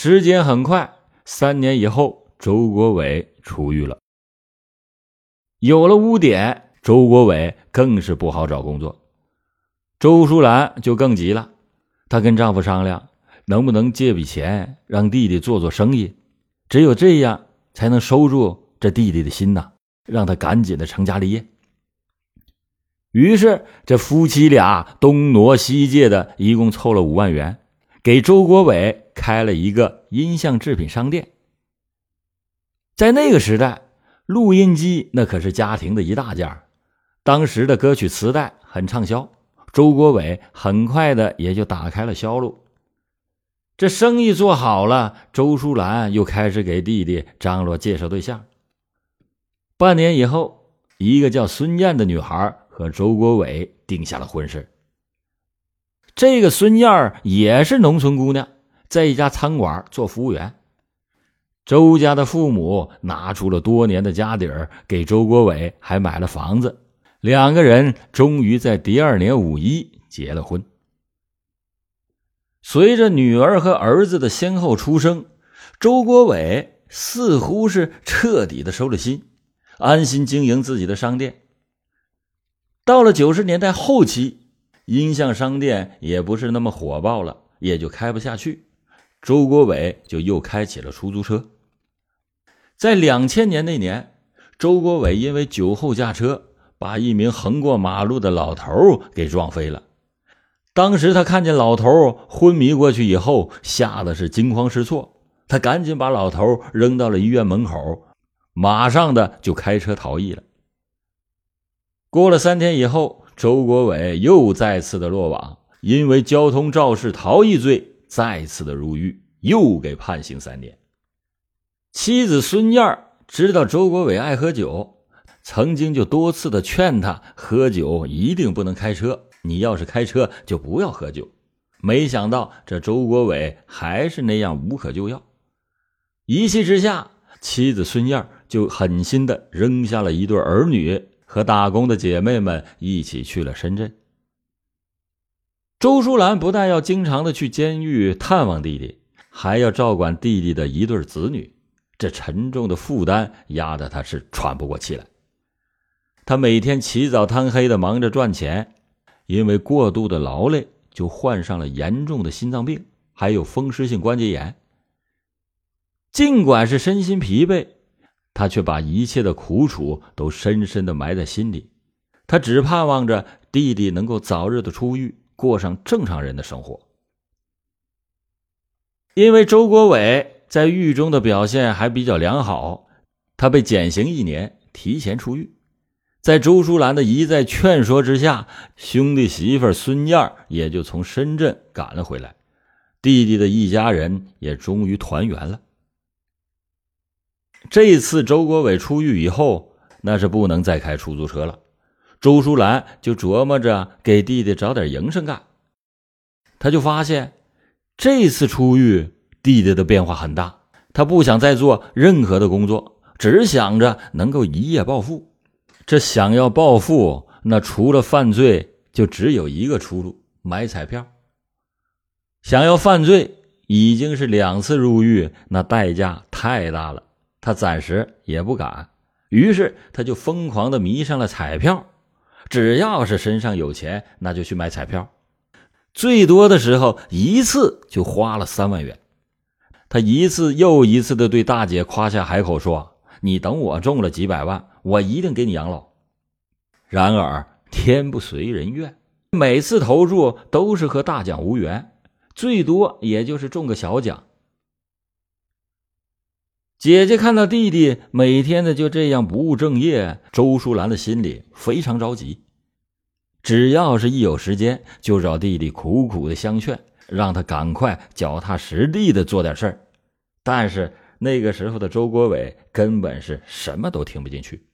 时间很快，三年以后，周国伟出狱了。有了污点，周国伟更是不好找工作。周淑兰就更急了，她跟丈夫商量，能不能借笔钱让弟弟做做生意，只有这样才能收住这弟弟的心呐，让他赶紧的成家立业。于是，这夫妻俩东挪西借的，一共凑了五万元，给周国伟开了一个音像制品商店。在那个时代，录音机那可是家庭的一大件当时的歌曲磁带很畅销。周国伟很快的也就打开了销路，这生意做好了，周淑兰又开始给弟弟张罗介绍对象。半年以后，一个叫孙燕的女孩和周国伟定下了婚事。这个孙燕也是农村姑娘，在一家餐馆做服务员。周家的父母拿出了多年的家底儿，给周国伟还买了房子。两个人终于在第二年五一结了婚。随着女儿和儿子的先后出生，周国伟似乎是彻底的收了心，安心经营自己的商店。到了九十年代后期，音像商店也不是那么火爆了，也就开不下去。周国伟就又开起了出租车。在两千年那年，周国伟因为酒后驾车。把一名横过马路的老头给撞飞了。当时他看见老头昏迷过去以后，吓得是惊慌失措。他赶紧把老头扔到了医院门口，马上的就开车逃逸了。过了三天以后，周国伟又再次的落网，因为交通肇事逃逸罪再次的入狱，又给判刑三年。妻子孙燕知道周国伟爱喝酒。曾经就多次的劝他喝酒一定不能开车，你要是开车就不要喝酒。没想到这周国伟还是那样无可救药，一气之下，妻子孙燕就狠心的扔下了一对儿女和打工的姐妹们一起去了深圳。周淑兰不但要经常的去监狱探望弟弟，还要照管弟弟的一对子女，这沉重的负担压得他是喘不过气来。他每天起早贪黑的忙着赚钱，因为过度的劳累，就患上了严重的心脏病，还有风湿性关节炎。尽管是身心疲惫，他却把一切的苦楚都深深的埋在心里。他只盼望着弟弟能够早日的出狱，过上正常人的生活。因为周国伟在狱中的表现还比较良好，他被减刑一年，提前出狱。在周淑兰的一再劝说之下，兄弟媳妇孙燕也就从深圳赶了回来，弟弟的一家人也终于团圆了。这次周国伟出狱以后，那是不能再开出租车了，周淑兰就琢磨着给弟弟找点营生干。他就发现，这次出狱，弟弟的变化很大，他不想再做任何的工作，只想着能够一夜暴富。这想要暴富，那除了犯罪，就只有一个出路：买彩票。想要犯罪，已经是两次入狱，那代价太大了，他暂时也不敢。于是，他就疯狂的迷上了彩票。只要是身上有钱，那就去买彩票。最多的时候，一次就花了三万元。他一次又一次的对大姐夸下海口说：“你等我中了几百万。”我一定给你养老。然而天不随人愿，每次投注都是和大奖无缘，最多也就是中个小奖。姐姐看到弟弟每天的就这样不务正业，周淑兰的心里非常着急。只要是一有时间，就找弟弟苦苦的相劝，让他赶快脚踏实地的做点事儿。但是那个时候的周国伟根本是什么都听不进去。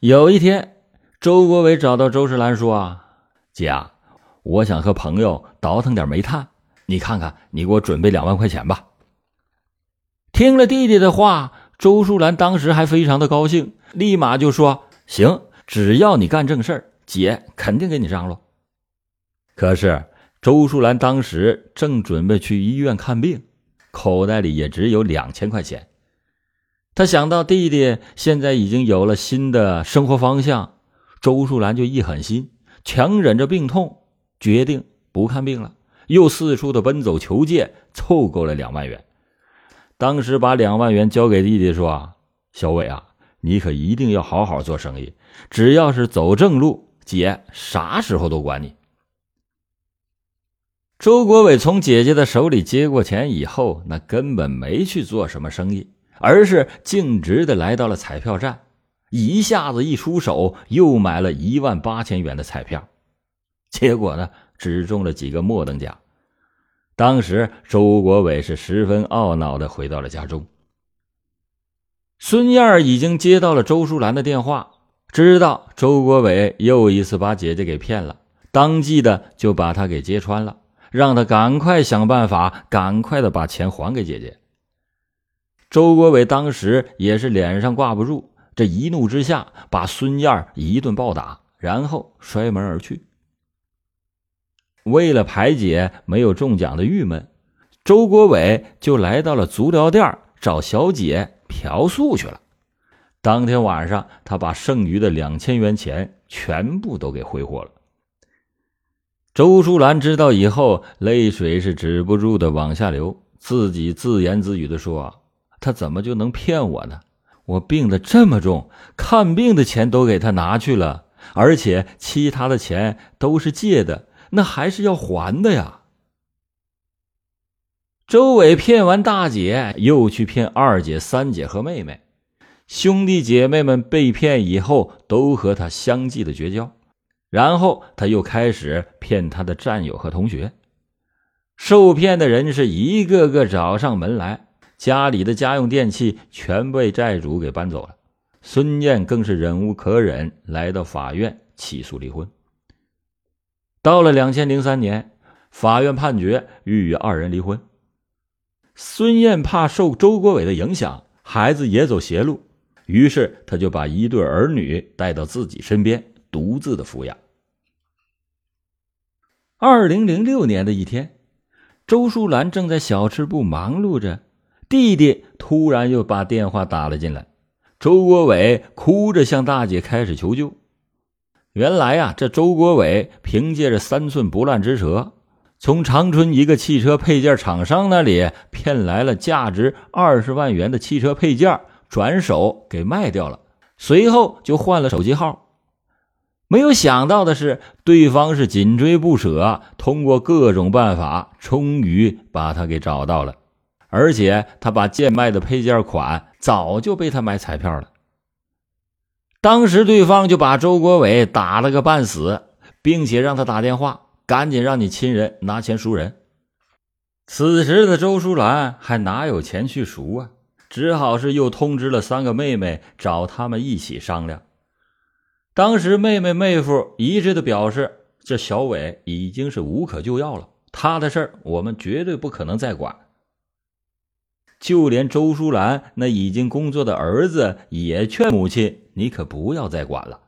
有一天，周国伟找到周世兰说：“啊，姐啊，我想和朋友倒腾点煤炭，你看看，你给我准备两万块钱吧。”听了弟弟的话，周淑兰当时还非常的高兴，立马就说：“行，只要你干正事儿，姐肯定给你张罗。”可是周淑兰当时正准备去医院看病，口袋里也只有两千块钱。他想到弟弟现在已经有了新的生活方向，周淑兰就一狠心，强忍着病痛，决定不看病了，又四处的奔走求借，凑够了两万元。当时把两万元交给弟弟，说：“啊小伟啊，你可一定要好好做生意，只要是走正路，姐啥时候都管你。”周国伟从姐姐的手里接过钱以后，那根本没去做什么生意。而是径直的来到了彩票站，一下子一出手，又买了一万八千元的彩票，结果呢，只中了几个末等奖。当时周国伟是十分懊恼的回到了家中。孙燕已经接到了周淑兰的电话，知道周国伟又一次把姐姐给骗了，当即的就把他给揭穿了，让他赶快想办法，赶快的把钱还给姐姐。周国伟当时也是脸上挂不住，这一怒之下把孙燕一顿暴打，然后摔门而去。为了排解没有中奖的郁闷，周国伟就来到了足疗店找小姐嫖宿去了。当天晚上，他把剩余的两千元钱全部都给挥霍了。周淑兰知道以后，泪水是止不住的往下流，自己自言自语的说。他怎么就能骗我呢？我病得这么重，看病的钱都给他拿去了，而且其他的钱都是借的，那还是要还的呀。周伟骗完大姐，又去骗二姐、三姐和妹妹，兄弟姐妹们被骗以后，都和他相继的绝交。然后他又开始骗他的战友和同学，受骗的人是一个个找上门来。家里的家用电器全被债主给搬走了，孙燕更是忍无可忍，来到法院起诉离婚。到了两千零三年，法院判决欲与二人离婚。孙燕怕受周国伟的影响，孩子也走邪路，于是他就把一对儿女带到自己身边，独自的抚养。二零零六年的一天，周淑兰正在小吃部忙碌着。弟弟突然又把电话打了进来，周国伟哭着向大姐开始求救。原来呀，这周国伟凭借着三寸不烂之舌，从长春一个汽车配件厂商那里骗来了价值二十万元的汽车配件，转手给卖掉了。随后就换了手机号。没有想到的是，对方是紧追不舍，通过各种办法，终于把他给找到了。而且他把贱卖的配件款早就被他买彩票了。当时对方就把周国伟打了个半死，并且让他打电话，赶紧让你亲人拿钱赎人。此时的周淑兰还哪有钱去赎啊？只好是又通知了三个妹妹，找他们一起商量。当时妹妹妹夫一致的表示，这小伟已经是无可救药了，他的事儿我们绝对不可能再管。就连周淑兰那已经工作的儿子也劝母亲：“你可不要再管了。”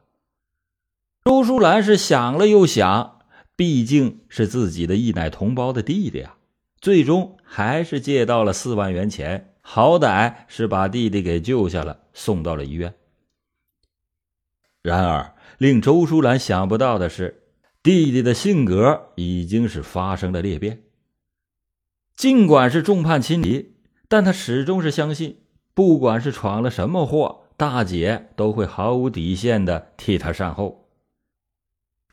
周淑兰是想了又想，毕竟是自己的一奶同胞的弟弟啊，最终还是借到了四万元钱，好歹是把弟弟给救下了，送到了医院。然而，令周淑兰想不到的是，弟弟的性格已经是发生了裂变。尽管是众叛亲离。但他始终是相信，不管是闯了什么祸，大姐都会毫无底线的替他善后。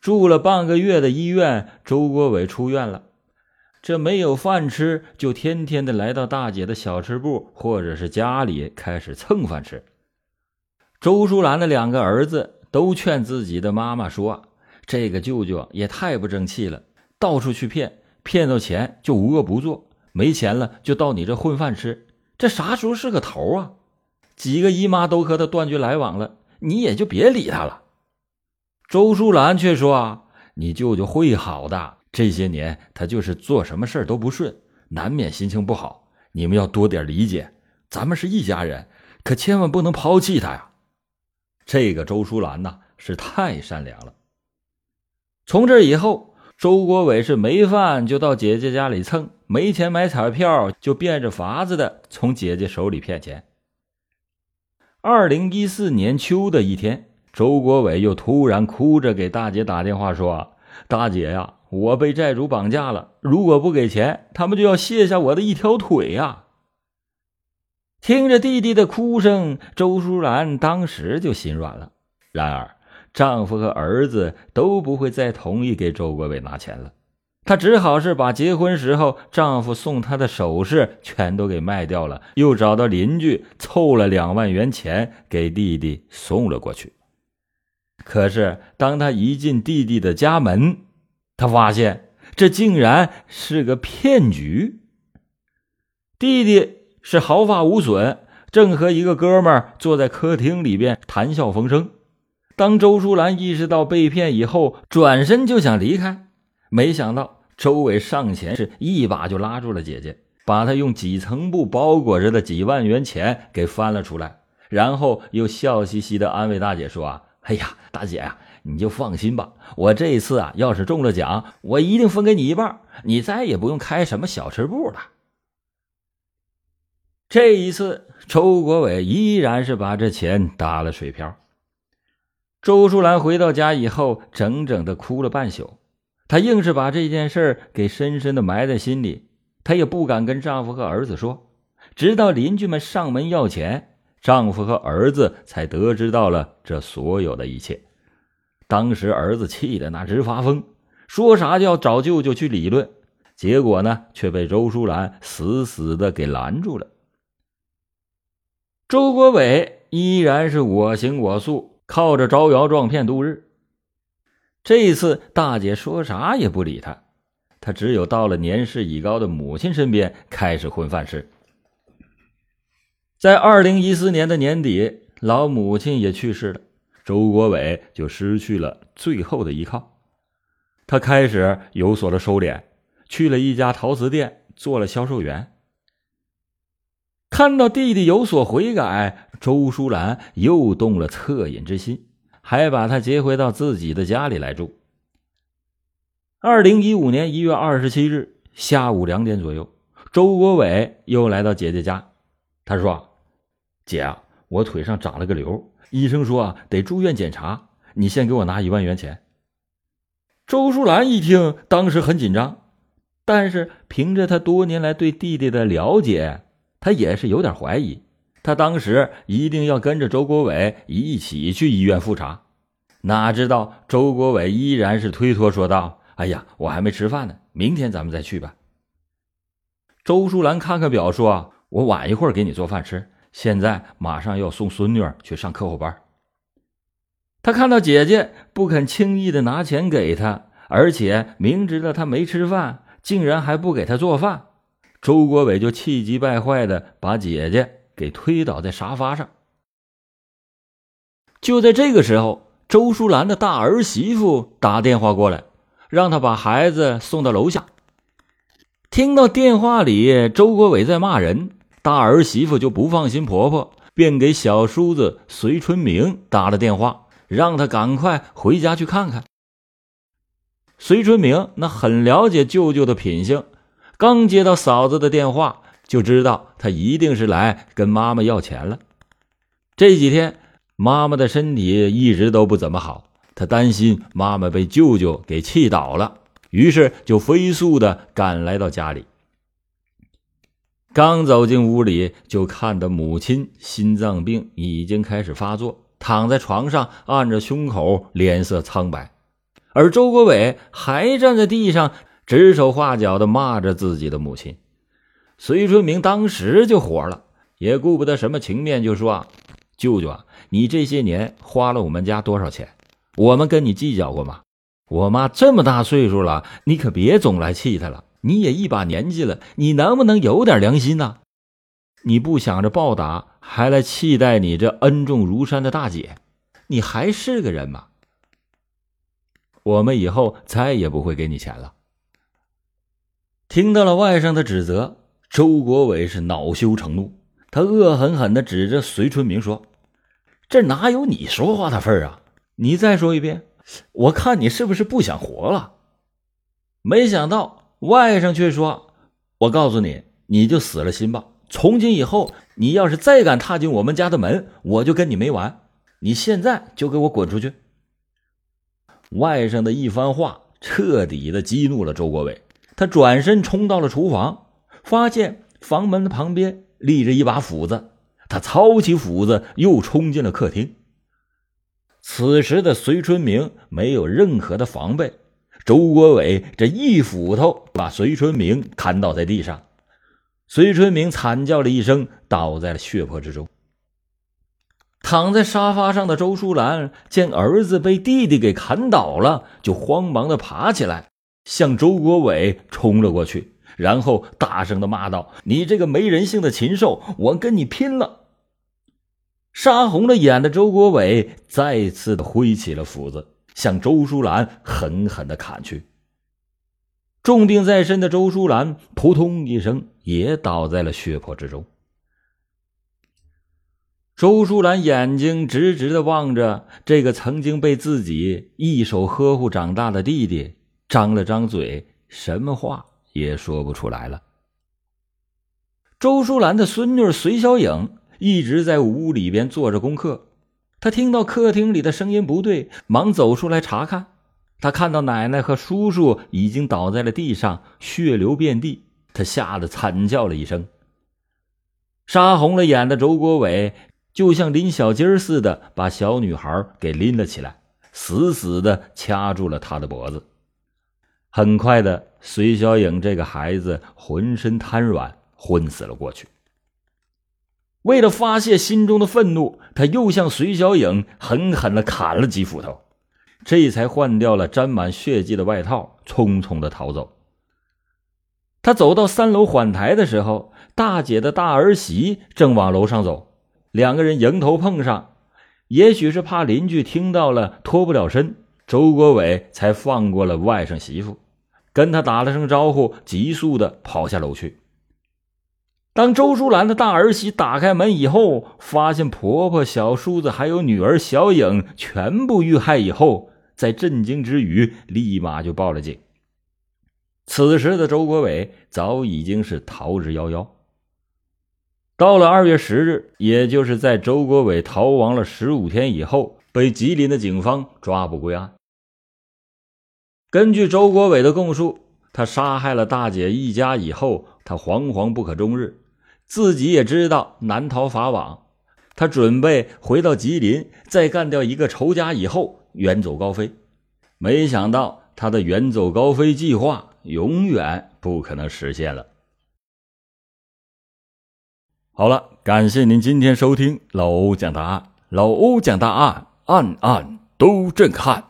住了半个月的医院，周国伟出院了。这没有饭吃，就天天的来到大姐的小吃部或者是家里开始蹭饭吃。周淑兰的两个儿子都劝自己的妈妈说：“这个舅舅也太不争气了，到处去骗，骗到钱就无恶不作。”没钱了就到你这混饭吃，这啥时候是个头啊？几个姨妈都和他断绝来往了，你也就别理他了。周淑兰却说：“啊，你舅舅会好的，这些年他就是做什么事都不顺，难免心情不好。你们要多点理解，咱们是一家人，可千万不能抛弃他呀。”这个周淑兰呐，是太善良了。从这以后，周国伟是没饭就到姐姐家里蹭，没钱买彩票就变着法子的从姐姐手里骗钱。二零一四年秋的一天，周国伟又突然哭着给大姐打电话说：“大姐呀，我被债主绑架了，如果不给钱，他们就要卸下我的一条腿呀！”听着弟弟的哭声，周淑兰当时就心软了。然而，丈夫和儿子都不会再同意给周国伟拿钱了。她只好是把结婚时候丈夫送她的首饰全都给卖掉了，又找到邻居凑了两万元钱给弟弟送了过去。可是，当她一进弟弟的家门，她发现这竟然是个骗局。弟弟是毫发无损，正和一个哥们儿坐在客厅里边谈笑风生。当周淑兰意识到被骗以后，转身就想离开。没想到周伟上前是一把就拉住了姐姐，把她用几层布包裹着的几万元钱给翻了出来，然后又笑嘻嘻的安慰大姐说：“啊，哎呀，大姐呀，你就放心吧，我这一次啊，要是中了奖，我一定分给你一半，你再也不用开什么小吃部了。”这一次，周国伟依然是把这钱打了水漂。周淑兰回到家以后，整整的哭了半宿。她硬是把这件事给深深的埋在心里，她也不敢跟丈夫和儿子说。直到邻居们上门要钱，丈夫和儿子才得知到了这所有的一切。当时儿子气得那直发疯，说啥就要找舅舅去理论，结果呢却被周淑兰死死的给拦住了。周国伟依然是我行我素，靠着招摇撞骗度日。这一次，大姐说啥也不理他，他只有到了年事已高的母亲身边开始混饭吃。在二零一四年的年底，老母亲也去世了，周国伟就失去了最后的依靠。他开始有所的收敛，去了一家陶瓷店做了销售员。看到弟弟有所悔改，周淑兰又动了恻隐之心。还把他接回到自己的家里来住。二零一五年一月二十七日下午两点左右，周国伟又来到姐姐家。他说：“姐啊，我腿上长了个瘤，医生说啊得住院检查，你先给我拿一万元钱。”周淑兰一听，当时很紧张，但是凭着他多年来对弟弟的了解，他也是有点怀疑。他当时一定要跟着周国伟一起去医院复查，哪知道周国伟依然是推脱说道：“哎呀，我还没吃饭呢，明天咱们再去吧。”周淑兰看看表说：“我晚一会儿给你做饭吃，现在马上要送孙女去上课后班。”他看到姐姐不肯轻易的拿钱给他，而且明知道他没吃饭，竟然还不给他做饭，周国伟就气急败坏的把姐姐。给推倒在沙发上。就在这个时候，周淑兰的大儿媳妇打电话过来，让她把孩子送到楼下。听到电话里周国伟在骂人，大儿媳妇就不放心婆婆，便给小叔子隋春明打了电话，让他赶快回家去看看。隋春明那很了解舅舅的品性，刚接到嫂子的电话。就知道他一定是来跟妈妈要钱了。这几天妈妈的身体一直都不怎么好，他担心妈妈被舅舅给气倒了，于是就飞速的赶来到家里。刚走进屋里，就看到母亲心脏病已经开始发作，躺在床上按着胸口，脸色苍白，而周国伟还站在地上指手画脚的骂着自己的母亲。隋春明当时就火了，也顾不得什么情面，就说：“，舅舅啊，你这些年花了我们家多少钱？我们跟你计较过吗？我妈这么大岁数了，你可别总来气她了。你也一把年纪了，你能不能有点良心呢？你不想着报答，还来气待你这恩重如山的大姐，你还是个人吗？我们以后再也不会给你钱了。”听到了外甥的指责。周国伟是恼羞成怒，他恶狠狠地指着隋春明说：“这哪有你说话的份儿啊？你再说一遍，我看你是不是不想活了？”没想到外甥却说：“我告诉你，你就死了心吧。从今以后，你要是再敢踏进我们家的门，我就跟你没完。你现在就给我滚出去！”外甥的一番话彻底的激怒了周国伟，他转身冲到了厨房，发现房门的旁边立着一把斧子，他操起斧子又冲进了客厅。此时的隋春明没有任何的防备，周国伟这一斧头把隋春明砍倒在地上，隋春明惨叫了一声，倒在了血泊之中。躺在沙发上的周淑兰见儿子被弟弟给砍倒了，就慌忙的爬起来，向周国伟冲了过去，然后大声的骂道：“你这个没人性的禽兽，我跟你拼了！”杀红了眼的周国伟再次的挥起了斧子，向周淑兰狠狠的砍去。重病在身的周淑兰扑通一声也倒在了血泊之中。周淑兰眼睛直直的望着这个曾经被自己一手呵护长大的弟弟，张了张嘴，什么话也说不出来了。周淑兰的孙女隋小影一直在屋里边做着功课，她听到客厅里的声音不对，忙走出来查看。她看到奶奶和叔叔已经倒在了地上，血流遍地，她吓得惨叫了一声。杀红了眼的周国伟。就像拎小鸡儿似的，把小女孩给拎了起来，死死的掐住了她的脖子。很快的，隋小影这个孩子浑身瘫软，昏死了过去。为了发泄心中的愤怒，他又向隋小影狠狠的砍了几斧头，这才换掉了沾满血迹的外套，匆匆的逃走。他走到三楼缓台的时候，大姐的大儿媳正往楼上走。两个人迎头碰上，也许是怕邻居听到了脱不了身，周国伟才放过了外甥媳妇，跟他打了声招呼，急速的跑下楼去。当周淑兰的大儿媳打开门以后，发现婆婆、小叔子还有女儿小影全部遇害以后，在震惊之余，立马就报了警。此时的周国伟早已经是逃之夭夭。到了二月十日，也就是在周国伟逃亡了十五天以后，被吉林的警方抓捕归案。根据周国伟的供述，他杀害了大姐一家以后，他惶惶不可终日，自己也知道难逃法网，他准备回到吉林，再干掉一个仇家以后远走高飞。没想到他的远走高飞计划永远不可能实现了。好了，感谢您今天收听老欧讲答案。老欧讲答案，案案都震撼。